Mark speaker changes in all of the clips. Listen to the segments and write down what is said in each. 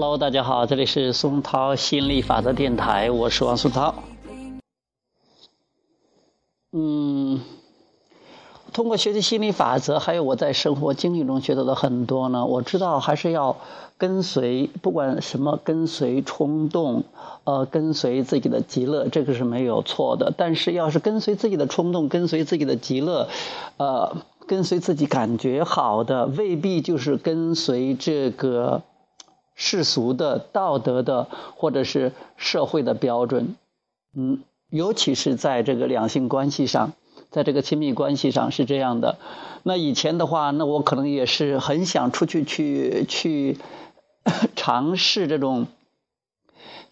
Speaker 1: Hello，大家好，这里是松涛心理法则电台，我是王松涛。嗯，通过学习心理法则，还有我在生活经历中学到的很多呢，我知道还是要跟随，不管什么，跟随冲动，呃，跟随自己的极乐，这个是没有错的。但是，要是跟随自己的冲动，跟随自己的极乐，呃，跟随自己感觉好的，未必就是跟随这个世俗的、道德的，或者是社会的标准，嗯。尤其是在这个两性关系上，在这个亲密关系上是这样的。那以前的话，那我可能也是很想出去去去 尝试这种，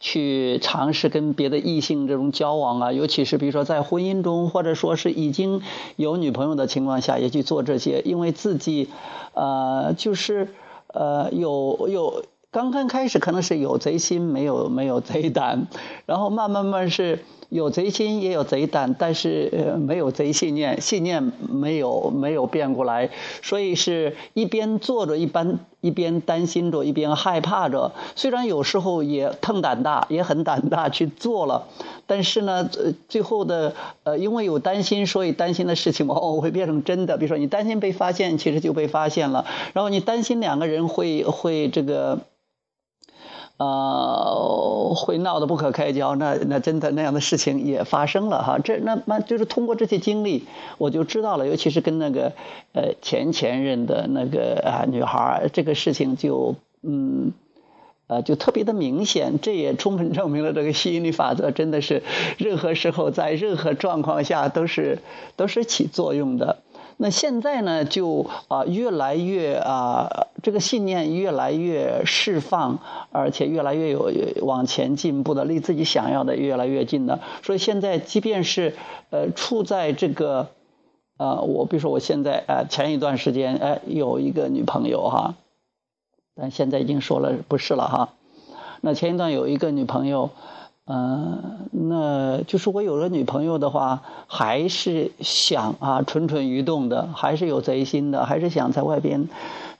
Speaker 1: 去尝试跟别的异性这种交往啊。尤其是比如说在婚姻中，或者说是已经有女朋友的情况下，也去做这些，因为自己呃就是呃有有刚刚开始可能是有贼心，没有没有贼胆，然后慢慢慢是。有贼心也有贼胆，但是没有贼信念，信念没有没有变过来，所以是一边做着一般一边担心着，一边害怕着。虽然有时候也腾胆大，也很胆大去做了，但是呢，最后的呃因为有担心，所以担心的事情往往会变成真的。比如说你担心被发现，其实就被发现了。然后你担心两个人会会这个。呃，会闹得不可开交，那那真的那样的事情也发生了哈。这那那就是通过这些经历，我就知道了，尤其是跟那个呃前前任的那个啊女孩，这个事情就嗯呃就特别的明显。这也充分证明了这个吸引力法则真的是任何时候在任何状况下都是都是起作用的。那现在呢，就啊越来越啊，这个信念越来越释放，而且越来越有往前进步的，离自己想要的越来越近的。所以现在，即便是呃处在这个，呃，我比如说我现在呃前一段时间哎有一个女朋友哈，但现在已经说了不是了哈。那前一段有一个女朋友。嗯，那就是我有了女朋友的话，还是想啊蠢蠢欲动的，还是有贼心的，还是想在外边，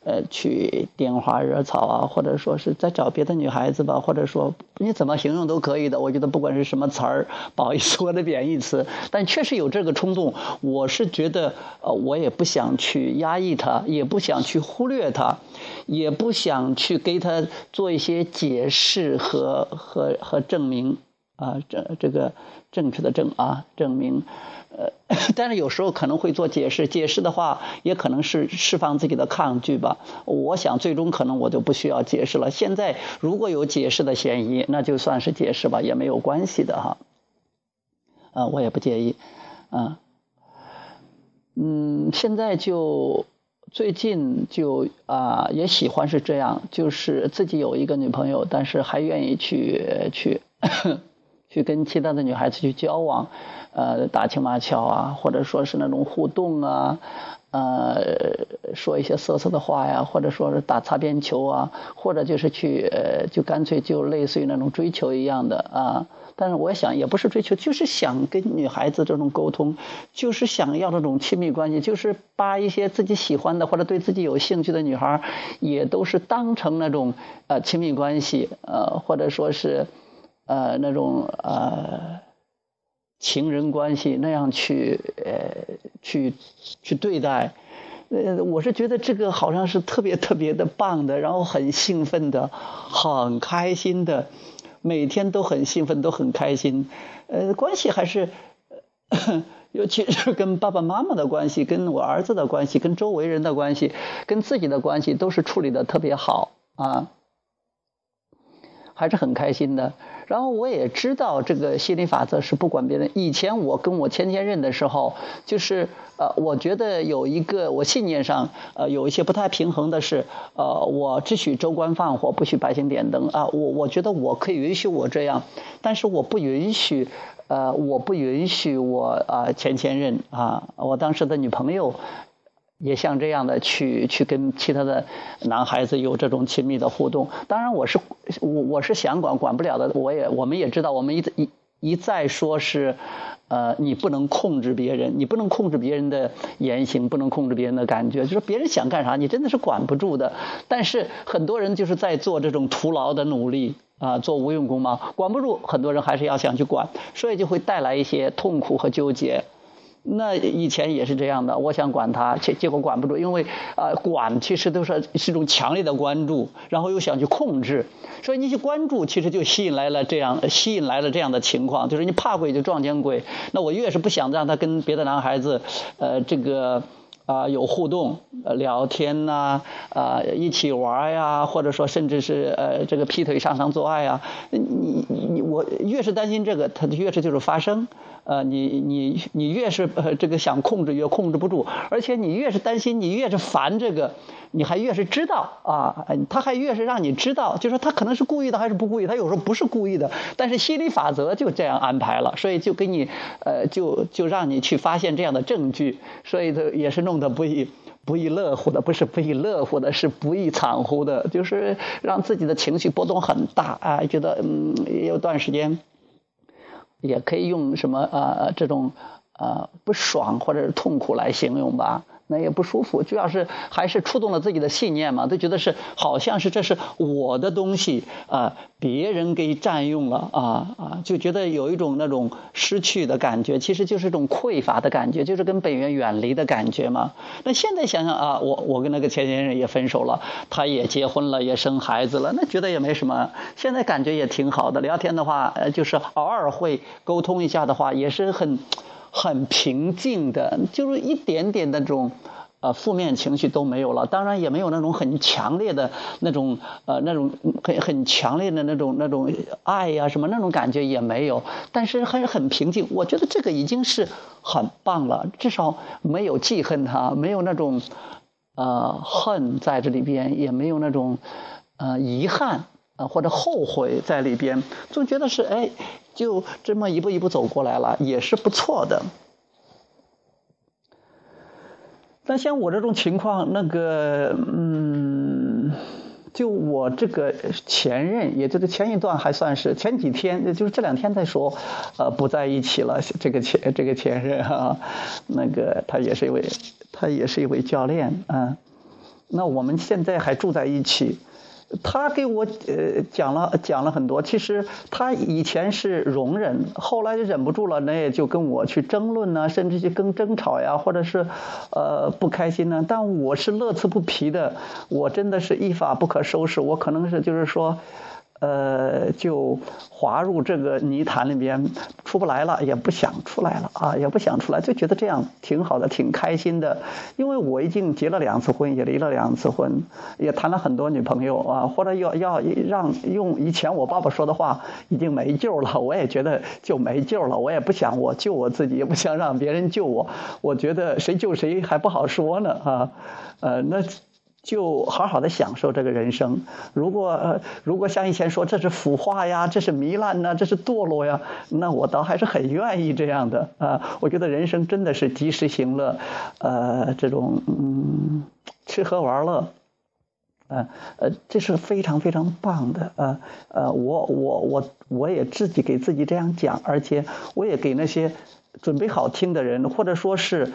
Speaker 1: 呃，去拈花惹草啊，或者说是在找别的女孩子吧，或者说你怎么形容都可以的。我觉得不管是什么词儿，不好意思，我的贬义词，但确实有这个冲动。我是觉得，呃，我也不想去压抑他，也不想去忽略他。也不想去给他做一些解释和和和证明啊，这这个正确的证啊证明，呃，但是有时候可能会做解释，解释的话也可能是释放自己的抗拒吧。我想最终可能我就不需要解释了。现在如果有解释的嫌疑，那就算是解释吧，也没有关系的哈。啊，我也不介意，啊，嗯，现在就。最近就啊也喜欢是这样，就是自己有一个女朋友，但是还愿意去去 去跟其他的女孩子去交往，呃打情骂俏啊，或者说是那种互动啊，呃说一些色色的话呀，或者说是打擦边球啊，或者就是去呃就干脆就类似于那种追求一样的啊。但是我想也不是追求，就是想跟女孩子这种沟通，就是想要这种亲密关系，就是把一些自己喜欢的或者对自己有兴趣的女孩，也都是当成那种呃亲密关系，呃或者说是呃那种呃情人关系那样去呃去去对待，呃我是觉得这个好像是特别特别的棒的，然后很兴奋的，很开心的。每天都很兴奋，都很开心，呃，关系还是，尤其是跟爸爸妈妈的关系，跟我儿子的关系，跟周围人的关系，跟自己的关系，都是处理的特别好啊。还是很开心的。然后我也知道这个心理法则是不管别人。以前我跟我前前任的时候，就是呃，我觉得有一个我信念上呃有一些不太平衡的是，呃，我只许州官放火，不许百姓点灯啊。我我觉得我可以允许我这样，但是我不允许，呃，我不允许我啊前前任啊，我当时的女朋友。也像这样的去去跟其他的男孩子有这种亲密的互动，当然我是我我是想管管不了的，我也我们也知道，我们一一一再说是，呃，你不能控制别人，你不能控制别人的言行，不能控制别人的感觉，就是别人想干啥，你真的是管不住的。但是很多人就是在做这种徒劳的努力啊，做无用功嘛，管不住，很多人还是要想去管，所以就会带来一些痛苦和纠结。那以前也是这样的，我想管他，结结果管不住，因为啊，管其实都是是一种强烈的关注，然后又想去控制，所以你去关注，其实就吸引来了这样，吸引来了这样的情况，就是你怕鬼就撞见鬼。那我越是不想让他跟别的男孩子，呃，这个啊有互动，聊天呐，啊一起玩呀，或者说甚至是呃这个劈腿上床做爱啊，你你我越是担心这个，他越是就是发生。呃，你你你越是呃这个想控制，越控制不住，而且你越是担心，你越是烦这个，你还越是知道啊，他还越是让你知道，就是他可能是故意的还是不故意，他有时候不是故意的，但是心理法则就这样安排了，所以就给你呃就就让你去发现这样的证据，所以这也是弄得不亦不亦乐乎的，不是不亦乐乎的，是不亦惨乎的，就是让自己的情绪波动很大啊，觉得嗯有段时间。也可以用什么呃这种呃不爽或者是痛苦来形容吧。那也不舒服，主要是还是触动了自己的信念嘛，都觉得是好像是这是我的东西啊，别人给占用了啊啊，就觉得有一种那种失去的感觉，其实就是一种匮乏的感觉，就是跟本源远离的感觉嘛。那现在想想啊，我我跟那个前前任也分手了，他也结婚了，也生孩子了，那觉得也没什么，现在感觉也挺好的。聊天的话，呃，就是偶尔会沟通一下的话，也是很。很平静的，就是一点点那种，呃，负面情绪都没有了。当然也没有那种很强烈的那种，呃，那种很很强烈的那种那种爱呀什么那种感觉也没有。但是还是很平静。我觉得这个已经是很棒了，至少没有记恨他，没有那种，呃，恨在这里边，也没有那种，呃，遗憾啊或者后悔在里边，总觉得是哎。就这么一步一步走过来了，也是不错的。但像我这种情况，那个，嗯，就我这个前任，也就是前一段还算是前几天，就是这两天在说，呃，不在一起了。这个前这个前任啊，那个他也是一位，他也是一位教练啊。那我们现在还住在一起。他给我呃讲了讲了很多，其实他以前是容忍，后来就忍不住了，那也就跟我去争论呢，甚至去跟争吵呀，或者是呃不开心呢。但我是乐此不疲的，我真的是一发不可收拾，我可能是就是说。呃，就滑入这个泥潭里边出不来了，也不想出来了啊，也不想出来，就觉得这样挺好的，挺开心的。因为我已经结了两次婚，也离了两次婚，也谈了很多女朋友啊，或者要要让用以前我爸爸说的话，已经没救了。我也觉得就没救了，我也不想我救我自己，也不想让别人救我。我觉得谁救谁还不好说呢啊，呃，那。就好好的享受这个人生。如果呃如果像以前说这是腐化呀，这是糜烂呐，这是堕落呀，那我倒还是很愿意这样的啊。我觉得人生真的是及时行乐，呃，这种嗯吃喝玩乐，呃呃，这是非常非常棒的啊。呃，我我我我也自己给自己这样讲，而且我也给那些准备好听的人，或者说是。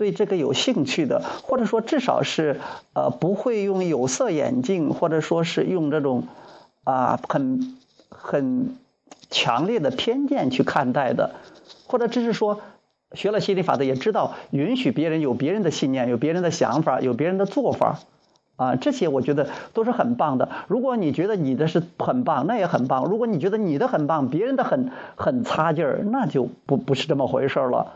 Speaker 1: 对这个有兴趣的，或者说至少是呃不会用有色眼镜，或者说是用这种啊很很强烈的偏见去看待的，或者只是说学了心理法则也知道允许别人有别人的信念，有别人的想法，有别人的做法啊，这些我觉得都是很棒的。如果你觉得你的是很棒，那也很棒；如果你觉得你的很棒，别人的很很差劲儿，那就不不是这么回事了。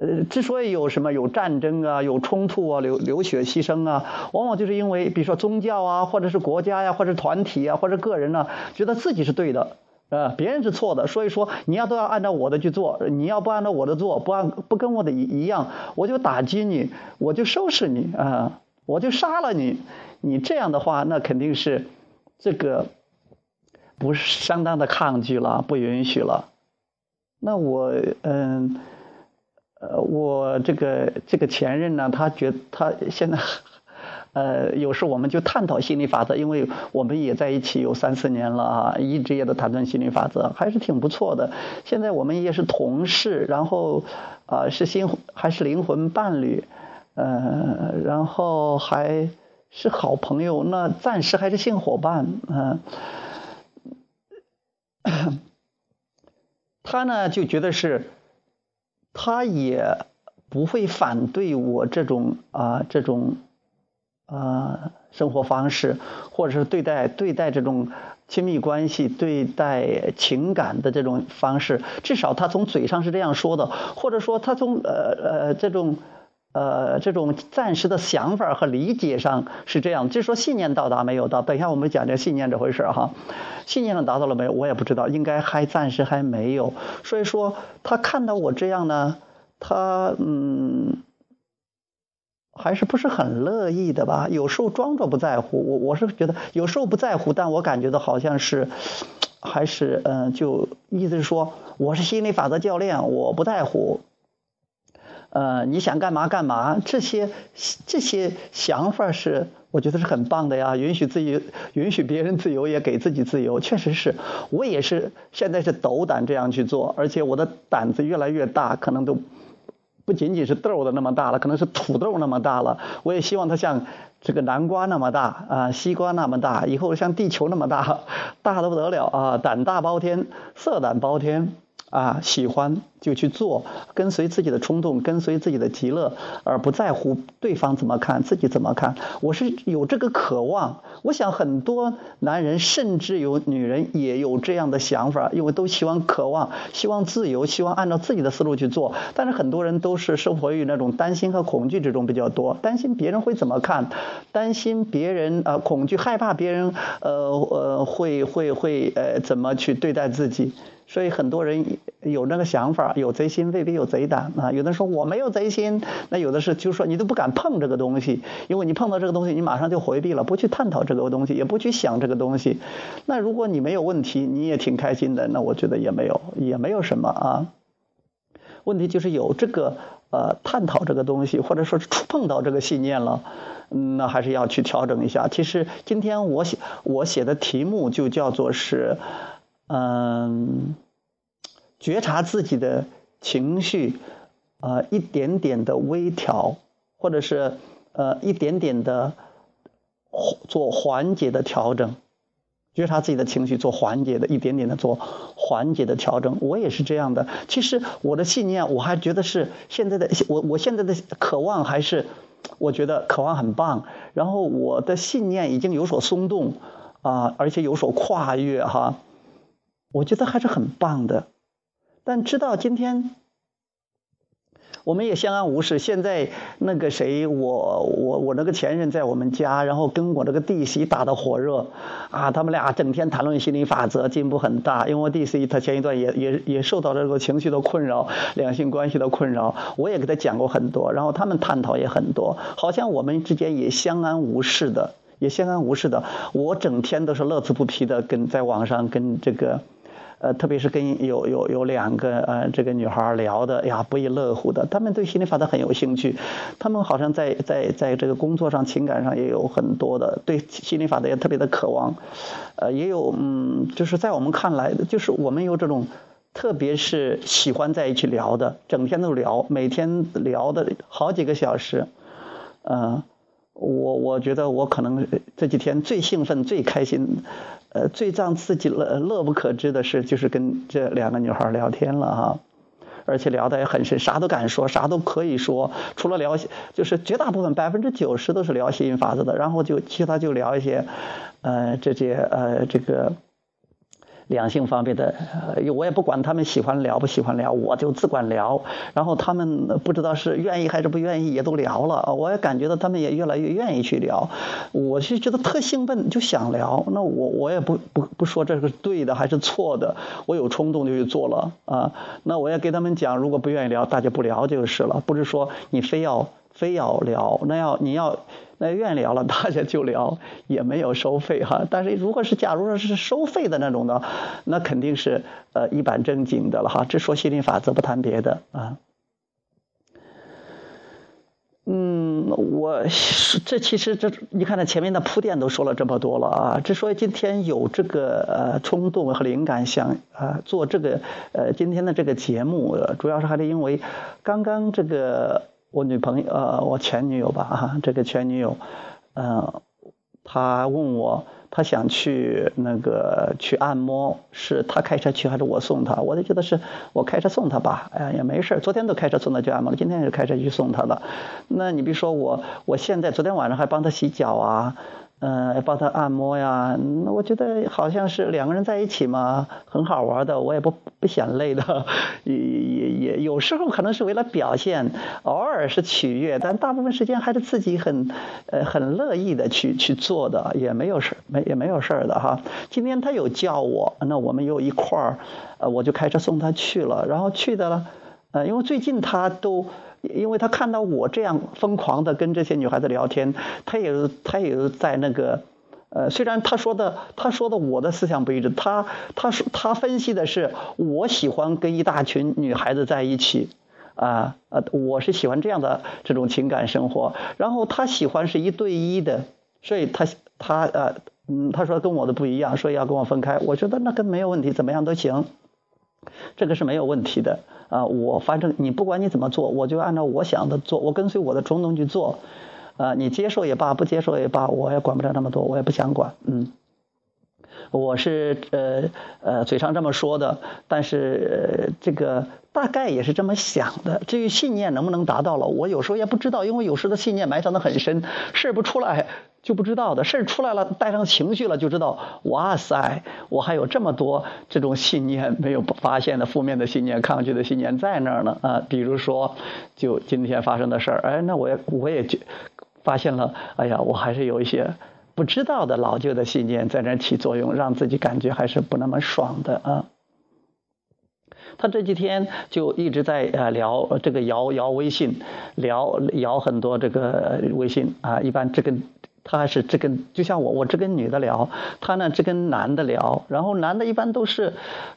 Speaker 1: 呃，之所以有什么有战争啊、有冲突啊、流流血牺牲啊，往往就是因为，比如说宗教啊，或者是国家呀，或者团体啊，或者个人呢，觉得自己是对的，呃，别人是错的，所以说你要都要按照我的去做，你要不按照我的做，不按不跟我的一一样，我就打击你，我就收拾你啊，我就杀了你，你这样的话，那肯定是这个不是相当的抗拒了，不允许了。那我嗯。我这个这个前任呢，他觉他现在，呃，有时我们就探讨心理法则，因为我们也在一起有三四年了啊，一直也在谈论心理法则，还是挺不错的。现在我们也是同事，然后啊是心还是灵魂伴侣，呃，然后还是好朋友，那暂时还是性伙伴，嗯，他呢就觉得是。他也不会反对我这种啊这种啊生活方式，或者是对待对待这种亲密关系、对待情感的这种方式。至少他从嘴上是这样说的，或者说他从呃呃这种呃这种暂时的想法和理解上是这样。就是说信念到达没有到？等一下我们讲这信念这回事哈。信念上达到了没有？我也不知道，应该还暂时还没有。所以说，他看到我这样呢，他嗯，还是不是很乐意的吧？有时候装作不在乎，我我是觉得有时候不在乎，但我感觉到好像是，还是嗯，就意思是说，我是心理法则教练，我不在乎。呃，你想干嘛干嘛，这些这些想法是我觉得是很棒的呀。允许自己，允许别人自由，也给自己自由，确实是我也是现在是斗胆这样去做，而且我的胆子越来越大，可能都不仅仅是豆的那么大了，可能是土豆那么大了。我也希望它像这个南瓜那么大啊，西瓜那么大，以后像地球那么大，大的不得了啊，胆大包天，色胆包天。啊，喜欢就去做，跟随自己的冲动，跟随自己的极乐，而不在乎对方怎么看，自己怎么看。我是有这个渴望，我想很多男人，甚至有女人也有这样的想法，因为都希望渴望，希望自由，希望按照自己的思路去做。但是很多人都是生活于那种担心和恐惧之中比较多，担心别人会怎么看，担心别人呃恐惧害怕别人呃呃会会会呃怎么去对待自己。所以很多人有那个想法，有贼心未必有贼胆啊。有的人说我没有贼心，那有的是就是说你都不敢碰这个东西，因为你碰到这个东西，你马上就回避了，不去探讨这个东西，也不去想这个东西。那如果你没有问题，你也挺开心的，那我觉得也没有，也没有什么啊。问题就是有这个呃探讨这个东西，或者说是触碰到这个信念了，那还是要去调整一下。其实今天我写我写的题目就叫做是。嗯，觉察自己的情绪，呃，一点点的微调，或者是呃，一点点的做缓解的调整。觉察自己的情绪，做缓解的，一点点的做缓解的调整。我也是这样的。其实我的信念，我还觉得是现在的我，我现在的渴望还是，我觉得渴望很棒。然后我的信念已经有所松动啊，而且有所跨越哈。我觉得还是很棒的，但知道今天我们也相安无事。现在那个谁，我我我那个前任在我们家，然后跟我这个弟媳打得火热啊，他们俩整天谈论心理法则，进步很大。因为我弟媳她前一段也也也受到这个情绪的困扰，两性关系的困扰，我也给他讲过很多，然后他们探讨也很多，好像我们之间也相安无事的，也相安无事的。我整天都是乐此不疲的跟在网上跟这个。呃，特别是跟有有有两个呃这个女孩聊的呀，不亦乐乎的。他们对心理法则很有兴趣，他们好像在在在这个工作上、情感上也有很多的对心理法则也特别的渴望。呃，也有嗯，就是在我们看来，就是我们有这种，特别是喜欢在一起聊的，整天都聊，每天聊的好几个小时，嗯。我我觉得我可能这几天最兴奋、最开心，呃，最让自己乐乐不可支的事，就是跟这两个女孩聊天了哈，而且聊得也很深，啥都敢说，啥都可以说，除了聊，就是绝大部分百分之九十都是聊吸引法子的，然后就其他就聊一些，呃，这些呃这个两性方面的，我也不管他们喜欢聊不喜欢聊，我就只管聊。然后他们不知道是愿意还是不愿意，也都聊了。我也感觉到他们也越来越愿意去聊。我是觉得特兴奋，就想聊。那我我也不不不说这是对的还是错的，我有冲动就去做了啊。那我也给他们讲，如果不愿意聊，大家不聊就是了。不是说你非要非要聊，那要你要。那愿意聊了，大家就聊，也没有收费哈。但是如果是假如说是收费的那种的，那肯定是呃一本正经的了哈。只说心理法则，不谈别的啊。嗯，我这其实这你看，这前面的铺垫都说了这么多了啊。之所以今天有这个呃冲动和灵感，想啊做这个呃今天的这个节目，主要是还是因为刚刚这个。我女朋友，呃，我前女友吧，啊，这个前女友，嗯，她问我，她想去那个去按摩，是她开车去还是我送她？我就觉得是我开车送她吧，哎呀也没事昨天都开车送她去按摩了，今天也是开车去送她的。那你比如说我，我现在昨天晚上还帮她洗脚啊。嗯，帮他按摩呀，那我觉得好像是两个人在一起嘛，很好玩的，我也不不嫌累的，也也也有时候可能是为了表现，偶尔是取悦，但大部分时间还是自己很呃很乐意的去去做的，也没有事没也没有事的哈。今天他有叫我，那我们又一块儿，呃，我就开车送他去了，然后去的了，呃，因为最近他都。因为他看到我这样疯狂的跟这些女孩子聊天，他也他也在那个，呃，虽然他说的他说的我的思想不一致，他他说他分析的是我喜欢跟一大群女孩子在一起，啊呃，我是喜欢这样的这种情感生活，然后他喜欢是一对一的，所以他他呃嗯他说跟我的不一样，所以要跟我分开，我觉得那跟没有问题，怎么样都行。这个是没有问题的啊！我反正你不管你怎么做，我就按照我想的做，我跟随我的冲动去做，啊，你接受也罢，不接受也罢，我也管不了那么多，我也不想管，嗯。我是呃呃嘴上这么说的，但是这个大概也是这么想的。至于信念能不能达到了，我有时候也不知道，因为有时的信念埋藏的很深，事不出来就不知道的，事出来了带上情绪了就知道。哇塞，我还有这么多这种信念没有发现的负面的信念、抗拒的信念在那儿呢啊！比如说，就今天发生的事儿，哎，那我也我也就发现了，哎呀，我还是有一些。不知道的老旧的信念在那起作用，让自己感觉还是不那么爽的啊。他这几天就一直在呃聊这个摇摇微信，聊摇很多这个微信啊，一般这个。他还是这跟就像我，我这跟女的聊，他呢这跟男的聊，然后男的一般都是，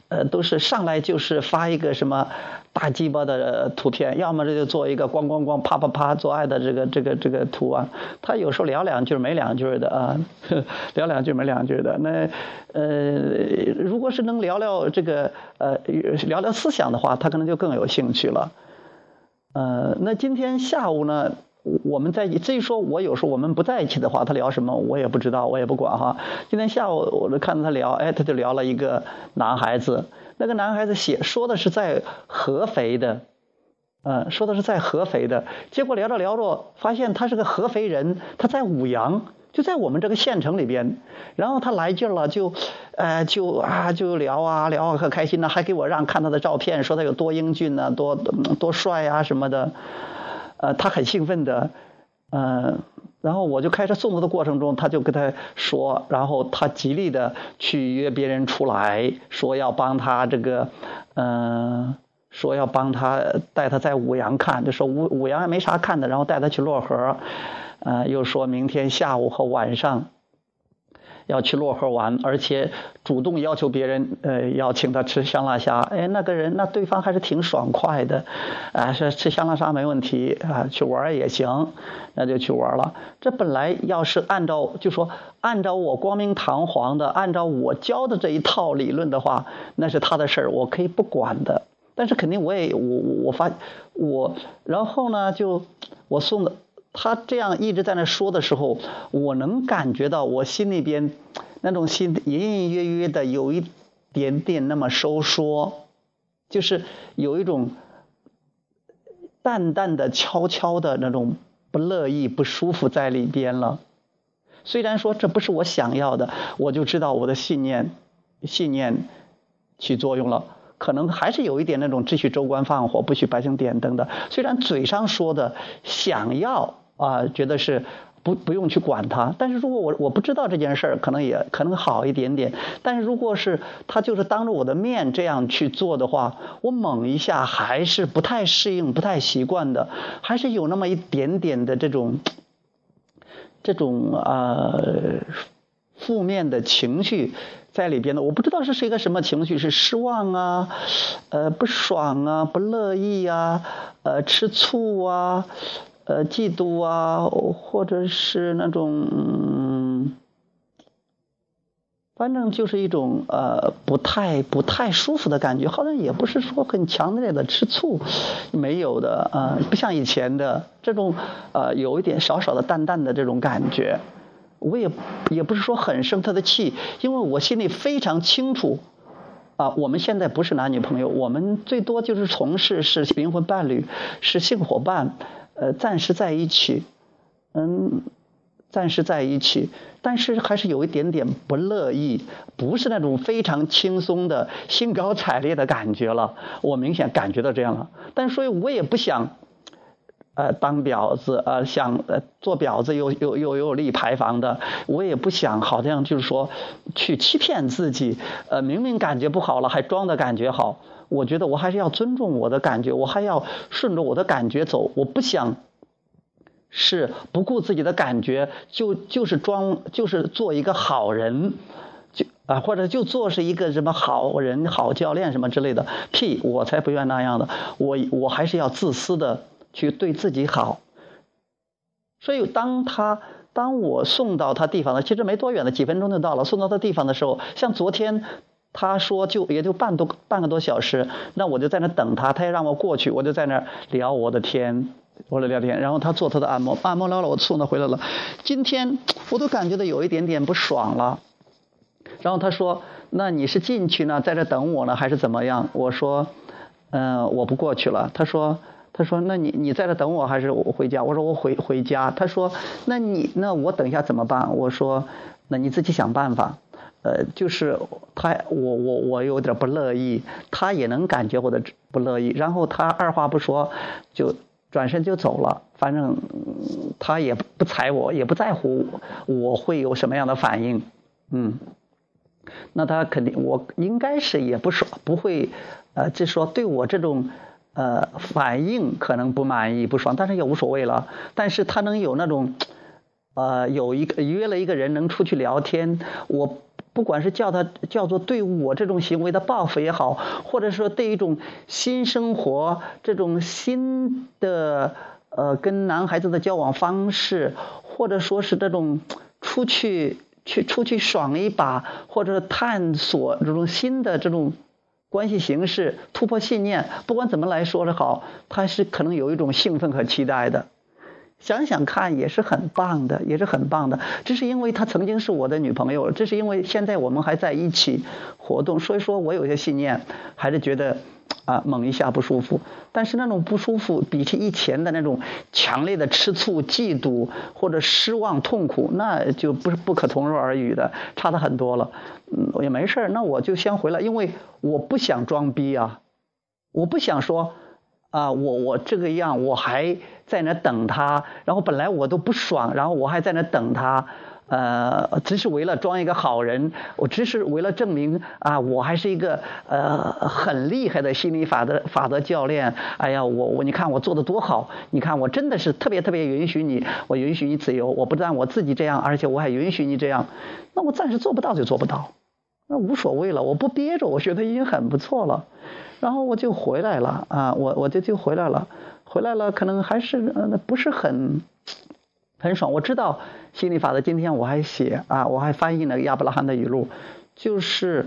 Speaker 1: 呃，都是上来就是发一个什么大鸡巴的图片，要么这就做一个咣咣咣啪啪啪做爱的这个这个这个图啊。他有时候聊两句没两句的啊，聊两句没两句的。那呃，如果是能聊聊这个呃聊聊思想的话，他可能就更有兴趣了。呃，那今天下午呢？我们在，至于说我有时候我们不在一起的话，他聊什么我也不知道，我也不管哈。今天下午我就看到他聊，哎，他就聊了一个男孩子，那个男孩子写说的是在合肥的，嗯，说的是在合肥的，结果聊着聊着发现他是个合肥人，他在五羊，就在我们这个县城里边，然后他来劲了，就，呃，就啊就聊啊聊啊可开心了，还给我让看他的照片，说他有多英俊啊，多多帅啊什么的。呃，他很兴奋的，呃，然后我就开车送他的过程中，他就跟他说，然后他极力的去约别人出来，说要帮他这个，嗯，说要帮他带他在五羊看，就说五五羊也没啥看的，然后带他去漯河，呃，又说明天下午和晚上。要去漯河玩，而且主动要求别人，呃，要请他吃香辣虾。哎，那个人，那对方还是挺爽快的，啊，说吃香辣虾没问题啊，去玩也行，那就去玩了。这本来要是按照，就说按照我光明堂皇的，按照我教的这一套理论的话，那是他的事儿，我可以不管的。但是肯定我也，我我发我，然后呢，就我送的。他这样一直在那说的时候，我能感觉到我心里边那种心隐隐约约的有一点点那么收缩，就是有一种淡淡的、悄悄的那种不乐意、不舒服在里边了。虽然说这不是我想要的，我就知道我的信念信念起作用了。可能还是有一点那种秩序州官放火，不许百姓点灯的。虽然嘴上说的想要啊，觉得是不不用去管他，但是如果我我不知道这件事儿，可能也可能好一点点。但是如果是他就是当着我的面这样去做的话，我猛一下还是不太适应、不太习惯的，还是有那么一点点的这种这种呃负面的情绪。在里边的，我不知道这是一个什么情绪，是失望啊，呃，不爽啊，不乐意啊，呃，吃醋啊，呃，嫉妒啊，或者是那种，反正就是一种呃不太不太舒服的感觉，好像也不是说很强烈的吃醋，没有的啊，不像以前的这种呃有一点少少的淡淡的这种感觉。我也也不是说很生他的气，因为我心里非常清楚，啊，我们现在不是男女朋友，我们最多就是从事是灵魂伴侣，是性伙伴，呃，暂时在一起，嗯，暂时在一起，但是还是有一点点不乐意，不是那种非常轻松的兴高采烈的感觉了，我明显感觉到这样了，但所以我也不想。呃，当婊子，呃，想呃做婊子又又又有利排房的，我也不想，好像就是说去欺骗自己，呃，明明感觉不好了，还装的感觉好。我觉得我还是要尊重我的感觉，我还要顺着我的感觉走。我不想是不顾自己的感觉，就就是装，就是做一个好人，就啊，或者就做是一个什么好人、好教练什么之类的。屁，我才不愿那样的，我我还是要自私的。去对自己好，所以当他当我送到他地方了，其实没多远的，几分钟就到了。送到他地方的时候，像昨天他说就也就半多半个多小时，那我就在那等他，他也让我过去，我就在那聊我的天，我的聊天。然后他做他的按摩，按摩完了，我送他回来了。今天我都感觉到有一点点不爽了。然后他说：“那你是进去呢，在这等我呢，还是怎么样？”我说：“嗯，我不过去了。”他说。他说：“那你你在这等我还是我回家？”我说：“我回回家。”他说：“那你那我等一下怎么办？”我说：“那你自己想办法。”呃，就是他我我我有点不乐意，他也能感觉我的不乐意。然后他二话不说就转身就走了，反正他也不睬我，也不在乎我会有什么样的反应。嗯，那他肯定我应该是也不说不会，呃，就说对我这种。呃，反应可能不满意、不爽，但是也无所谓了。但是他能有那种，呃，有一个约了一个人能出去聊天，我不管是叫他叫做对我这种行为的报复也好，或者说对一种新生活这种新的呃跟男孩子的交往方式，或者说是这种出去去出去爽一把，或者探索这种新的这种。关系形式突破信念，不管怎么来说的好，他是可能有一种兴奋和期待的。想想看，也是很棒的，也是很棒的。这是因为她曾经是我的女朋友，这是因为现在我们还在一起活动，所以说我有些信念，还是觉得。啊，猛一下不舒服，但是那种不舒服比起以前的那种强烈的吃醋、嫉妒或者失望、痛苦，那就不是不可同日而语的，差的很多了。嗯，也没事那我就先回来，因为我不想装逼啊，我不想说啊，我我这个样，我还在那等他，然后本来我都不爽，然后我还在那等他。呃，只是为了装一个好人，我只是为了证明啊，我还是一个呃很厉害的心理法则法则教练。哎呀，我我你看我做的多好，你看我真的是特别特别允许你，我允许你自由，我不但我自己这样，而且我还允许你这样。那我暂时做不到就做不到，那无所谓了，我不憋着，我觉得已经很不错了。然后我就回来了啊，我我就就回来了，回来了，可能还是呃不是很。很爽，我知道心理法则。今天我还写啊，我还翻译了亚伯拉罕的语录，就是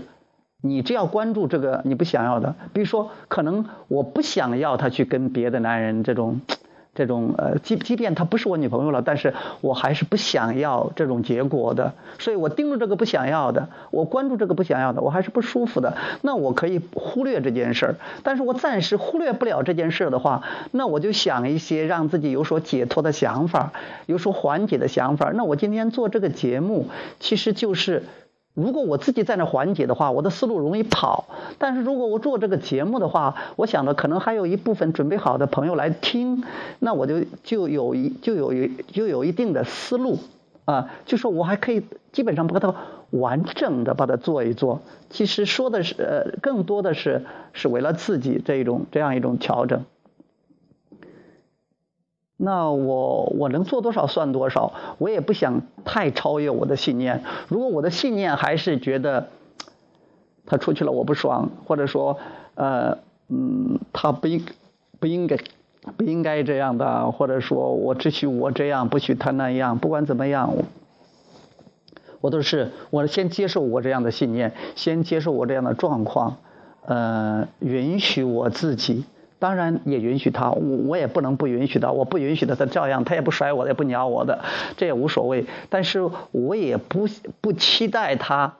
Speaker 1: 你只要关注这个你不想要的，比如说，可能我不想要他去跟别的男人这种。这种呃，即即便她不是我女朋友了，但是我还是不想要这种结果的，所以我盯着这个不想要的，我关注这个不想要的，我还是不舒服的。那我可以忽略这件事儿，但是我暂时忽略不了这件事儿的话，那我就想一些让自己有所解脱的想法，有所缓解的想法。那我今天做这个节目，其实就是如果我自己在那缓解的话，我的思路容易跑。但是如果我做这个节目的话，我想着可能还有一部分准备好的朋友来听，那我就就有一就有一就有一定的思路啊，就说我还可以基本上把它完整的把它做一做。其实说的是呃，更多的是是为了自己这一种这样一种调整。那我我能做多少算多少，我也不想太超越我的信念。如果我的信念还是觉得他出去了我不爽，或者说呃嗯他不应不应该不应该这样的，或者说我只许我这样，不许他那样，不管怎么样，我都是我先接受我这样的信念，先接受我这样的状况，呃，允许我自己。当然也允许他，我我也不能不允许他，我不允许他，他照样，他也不甩我，也不鸟我的，这也无所谓。但是我也不不期待他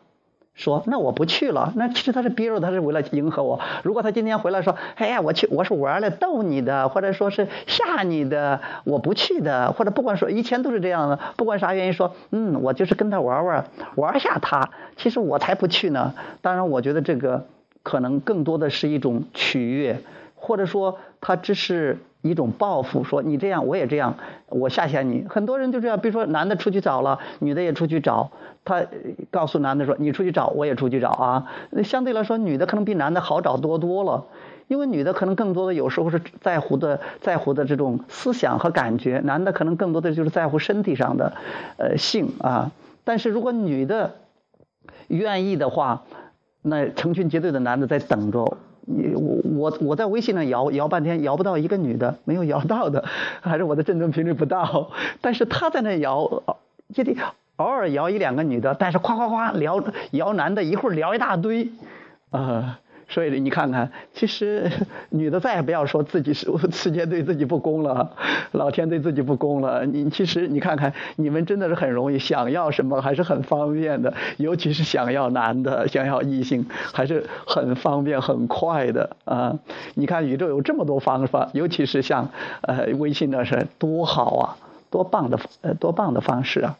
Speaker 1: 说，那我不去了。那其实他是憋着，他是为了迎合我。如果他今天回来说，哎呀，我去，我是玩来逗你的，或者说是吓你的，我不去的，或者不管说，以前都是这样的，不管啥原因说，嗯，我就是跟他玩玩，玩下他。其实我才不去呢。当然，我觉得这个可能更多的是一种取悦。或者说他只是一种报复，说你这样我也这样，我吓吓你。很多人就这样，比如说男的出去找了，女的也出去找，他告诉男的说你出去找，我也出去找啊。相对来说，女的可能比男的好找多多了，因为女的可能更多的有时候是在乎的在乎的这种思想和感觉，男的可能更多的就是在乎身体上的呃性啊。但是如果女的愿意的话，那成群结队的男的在等着。你我我我在微信上摇摇半天，摇不到一个女的，没有摇到的，还是我的振动频率不到。但是他在那摇，也得偶尔摇一两个女的，但是夸夸夸聊摇男的，一会儿聊一大堆，啊。所以你看看，其实 女的再也不要说自己是世界对自己不公了，老天对自己不公了。你其实你看看，你们真的是很容易，想要什么还是很方便的，尤其是想要男的，想要异性还是很方便很快的啊！你看宇宙有这么多方法，尤其是像呃微信的是多好啊，多棒的呃多棒的方式啊！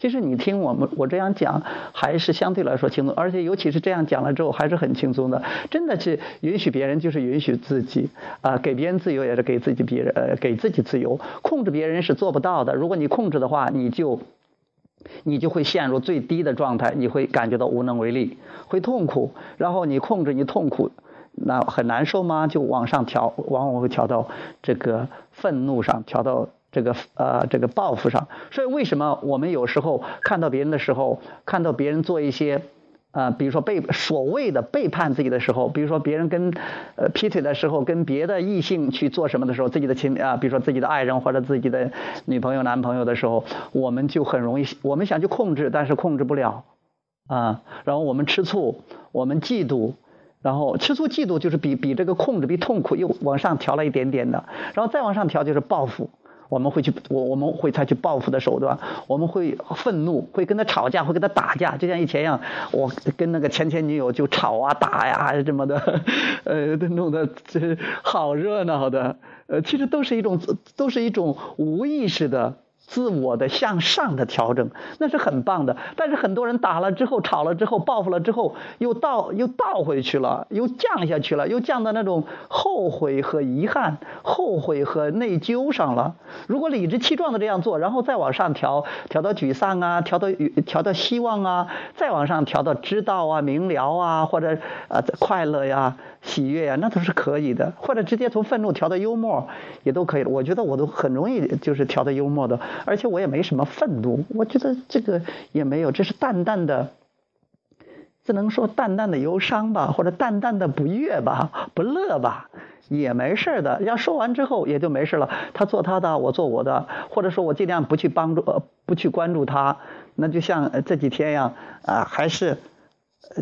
Speaker 1: 其实你听我们我这样讲，还是相对来说轻松，而且尤其是这样讲了之后，还是很轻松的。真的是允许别人，就是允许自己啊，给别人自由也是给自己别人呃给自己自由。控制别人是做不到的，如果你控制的话，你就你就会陷入最低的状态，你会感觉到无能为力，会痛苦。然后你控制你痛苦，那很难受吗？就往上调，往往会调到这个愤怒上，调到。这个呃，这个报复上，所以为什么我们有时候看到别人的时候，看到别人做一些，啊，比如说背所谓的背叛自己的时候，比如说别人跟呃劈腿的时候，跟别的异性去做什么的时候，自己的亲啊，比如说自己的爱人或者自己的女朋友、男朋友的时候，我们就很容易，我们想去控制，但是控制不了啊。然后我们吃醋，我们嫉妒，然后吃醋嫉妒就是比比这个控制比痛苦又往上调了一点点的，然后再往上调就是报复。我们会去，我我们会采取报复的手段，我们会愤怒，会跟他吵架，会跟他打架，就像以前一样，我跟那个前前女友就吵啊打呀什么的，呃，弄得这好热闹的，呃，其实都是一种，都是一种无意识的。自我的向上的调整，那是很棒的。但是很多人打了之后，吵了之后，报复了之后，又倒又倒回去了，又降下去了，又降到那种后悔和遗憾、后悔和内疚上了。如果理直气壮的这样做，然后再往上调，调到沮丧啊，调到调到希望啊，再往上调到知道啊、明了啊，或者啊快乐呀。喜悦呀，那都是可以的，或者直接从愤怒调到幽默，也都可以。我觉得我都很容易就是调到幽默的，而且我也没什么愤怒，我觉得这个也没有，这是淡淡的，只能说淡淡的忧伤吧，或者淡淡的不悦吧，不乐吧，也没事的。要说完之后也就没事了，他做他的，我做我的，或者说我尽量不去帮助，不去关注他。那就像这几天一样，啊，还是。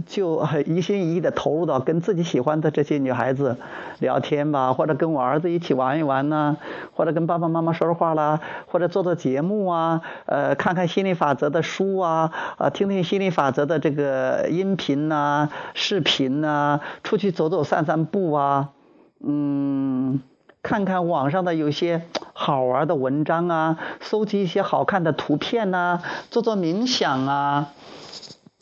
Speaker 1: 就一心一意的投入到跟自己喜欢的这些女孩子聊天吧，或者跟我儿子一起玩一玩呢，或者跟爸爸妈妈说说话啦，或者做做节目啊，呃，看看心理法则的书啊，啊，听听心理法则的这个音频呐、视频呐，出去走走、散散步啊，嗯，看看网上的有些好玩的文章啊，搜集一些好看的图片呐，做做冥想啊。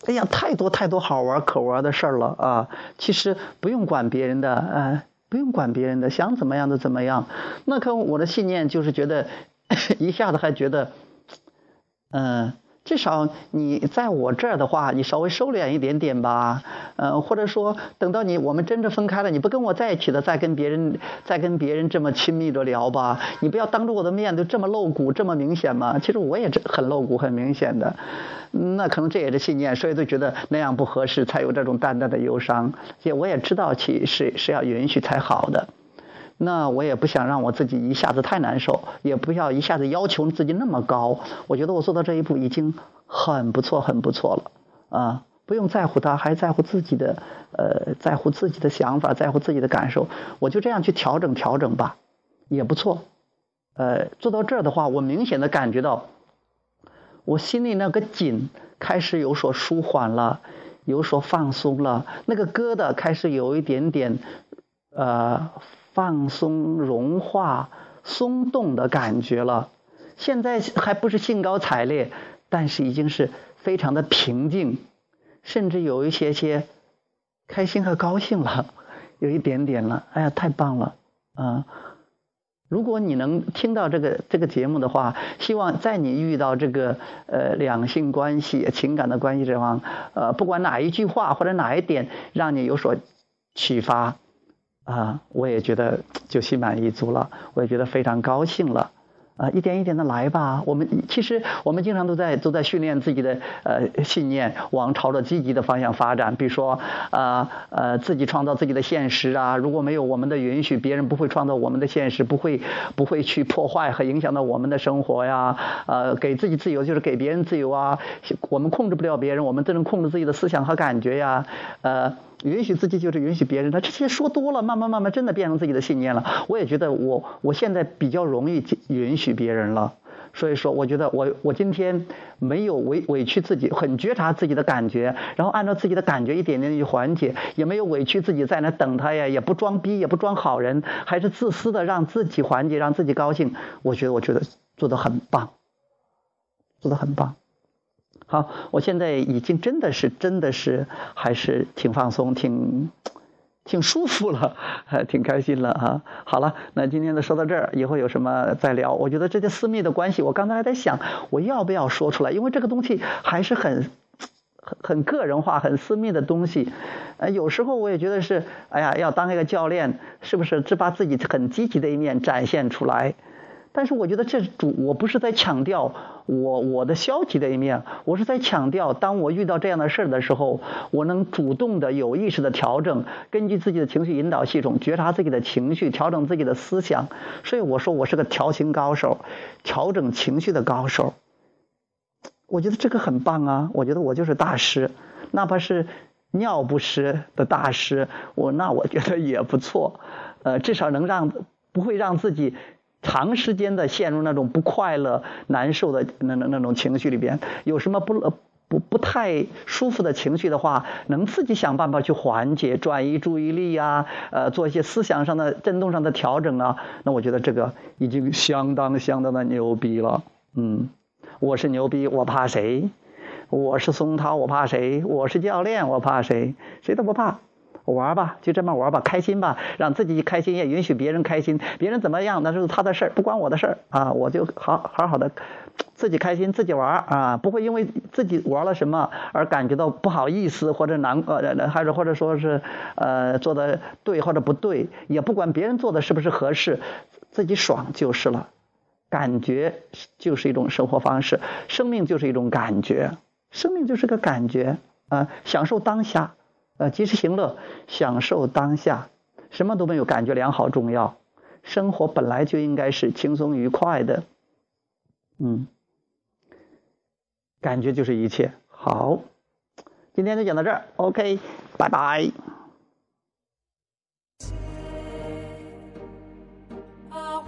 Speaker 1: 哎呀，太多太多好玩可玩的事儿了啊！其实不用管别人的，呃，不用管别人的，想怎么样就怎么样。那可我的信念就是觉得，一下子还觉得，嗯。至少你在我这儿的话，你稍微收敛一点点吧，呃，或者说等到你我们真正分开了，你不跟我在一起了，再跟别人再跟别人这么亲密的聊吧，你不要当着我的面就这么露骨，这么明显嘛。其实我也很露骨，很明显的，那可能这也是信念，所以都觉得那样不合适，才有这种淡淡的忧伤。也我也知道，其实是要允许才好的。那我也不想让我自己一下子太难受，也不要一下子要求自己那么高。我觉得我做到这一步已经很不错，很不错了啊！不用在乎他，还在乎自己的，呃，在乎自己的想法，在乎自己的感受。我就这样去调整调整吧，也不错。呃，做到这儿的话，我明显的感觉到，我心里那个紧开始有所舒缓了，有所放松了，那个疙瘩开始有一点点，呃。放松、融化、松动的感觉了。现在还不是兴高采烈，但是已经是非常的平静，甚至有一些些开心和高兴了，有一点点了。哎呀，太棒了啊！如果你能听到这个这个节目的话，希望在你遇到这个呃两性关系、情感的关系这方，呃，不管哪一句话或者哪一点让你有所启发。啊，我也觉得就心满意足了，我也觉得非常高兴了。啊，一点一点的来吧。我们其实我们经常都在都在训练自己的呃信念，往朝着积极的方向发展。比如说，呃呃，自己创造自己的现实啊。如果没有我们的允许，别人不会创造我们的现实，不会不会去破坏和影响到我们的生活呀。呃，给自己自由就是给别人自由啊。我们控制不了别人，我们都能控制自己的思想和感觉呀。呃。允许自己就是允许别人，他这些说多了，慢慢慢慢真的变成自己的信念了。我也觉得我我现在比较容易允许别人了，所以说我觉得我我今天没有委委屈自己，很觉察自己的感觉，然后按照自己的感觉一点点去缓解，也没有委屈自己在那等他呀，也不装逼，也不装好人，还是自私的让自己缓解，让自己高兴。我觉得我觉得做的很棒，做的很棒。好，我现在已经真的是真的是还是挺放松，挺挺舒服了，还 挺开心了啊！好了，那今天就说到这儿，以后有什么再聊。我觉得这些私密的关系，我刚才还在想，我要不要说出来？因为这个东西还是很很很个人化、很私密的东西。呃，有时候我也觉得是，哎呀，要当一个教练，是不是只把自己很积极的一面展现出来？但是我觉得这主我不是在强调我我的消极的一面，我是在强调，当我遇到这样的事儿的时候，我能主动的、有意识的调整，根据自己的情绪引导系统，觉察自己的情绪，调整自己的思想。所以我说我是个调情高手，调整情绪的高手。我觉得这个很棒啊！我觉得我就是大师，哪怕是尿不湿的大师，我那我觉得也不错。呃，至少能让不会让自己。长时间的陷入那种不快乐、难受的那那那种情绪里边，有什么不不不太舒服的情绪的话，能自己想办法去缓解、转移注意力呀，呃，做一些思想上的震动上的调整啊，那我觉得这个已经相当相当的牛逼了。嗯，我是牛逼，我怕谁？我是松涛，我怕谁？我是教练，我怕谁？谁都不怕。玩吧，就这么玩吧，开心吧，让自己开心，也允许别人开心。别人怎么样，那是他的事儿，不关我的事儿啊！我就好好好的，自己开心，自己玩啊，不会因为自己玩了什么而感觉到不好意思或者难呃，还是或者说是呃做的对或者不对，也不管别人做的是不是合适，自己爽就是了。感觉就是一种生活方式，生命就是一种感觉，生命就是个感觉啊，享受当下。呃，及时行乐，享受当下，什么都没有，感觉良好重要。生活本来就应该是轻松愉快的，嗯，感觉就是一切。好，今天就讲到这儿，OK，拜拜。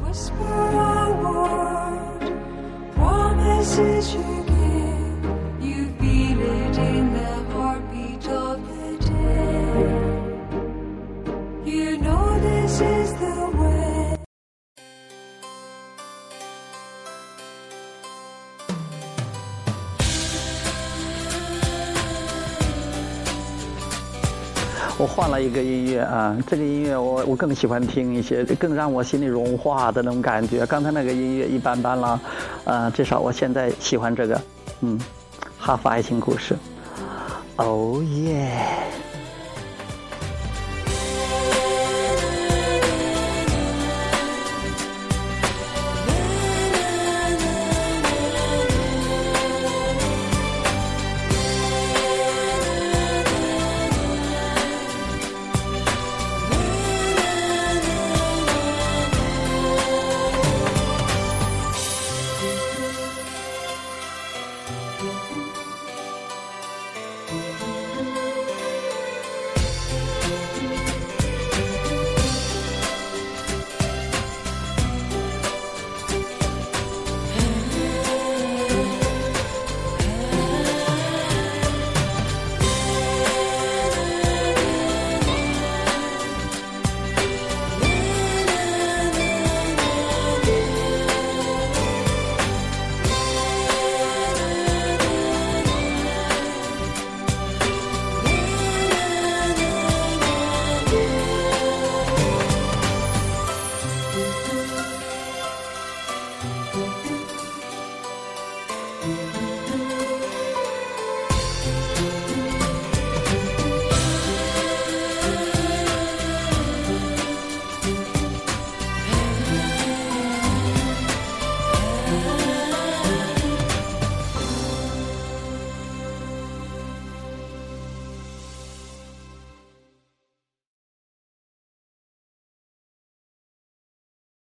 Speaker 1: Whisper a word, promises. 一个音乐啊，这个音乐我我更喜欢听一些，更让我心里融化的那种感觉。刚才那个音乐一般般啦，啊，至少我现在喜欢这个，嗯，哈佛爱情故事，哦耶。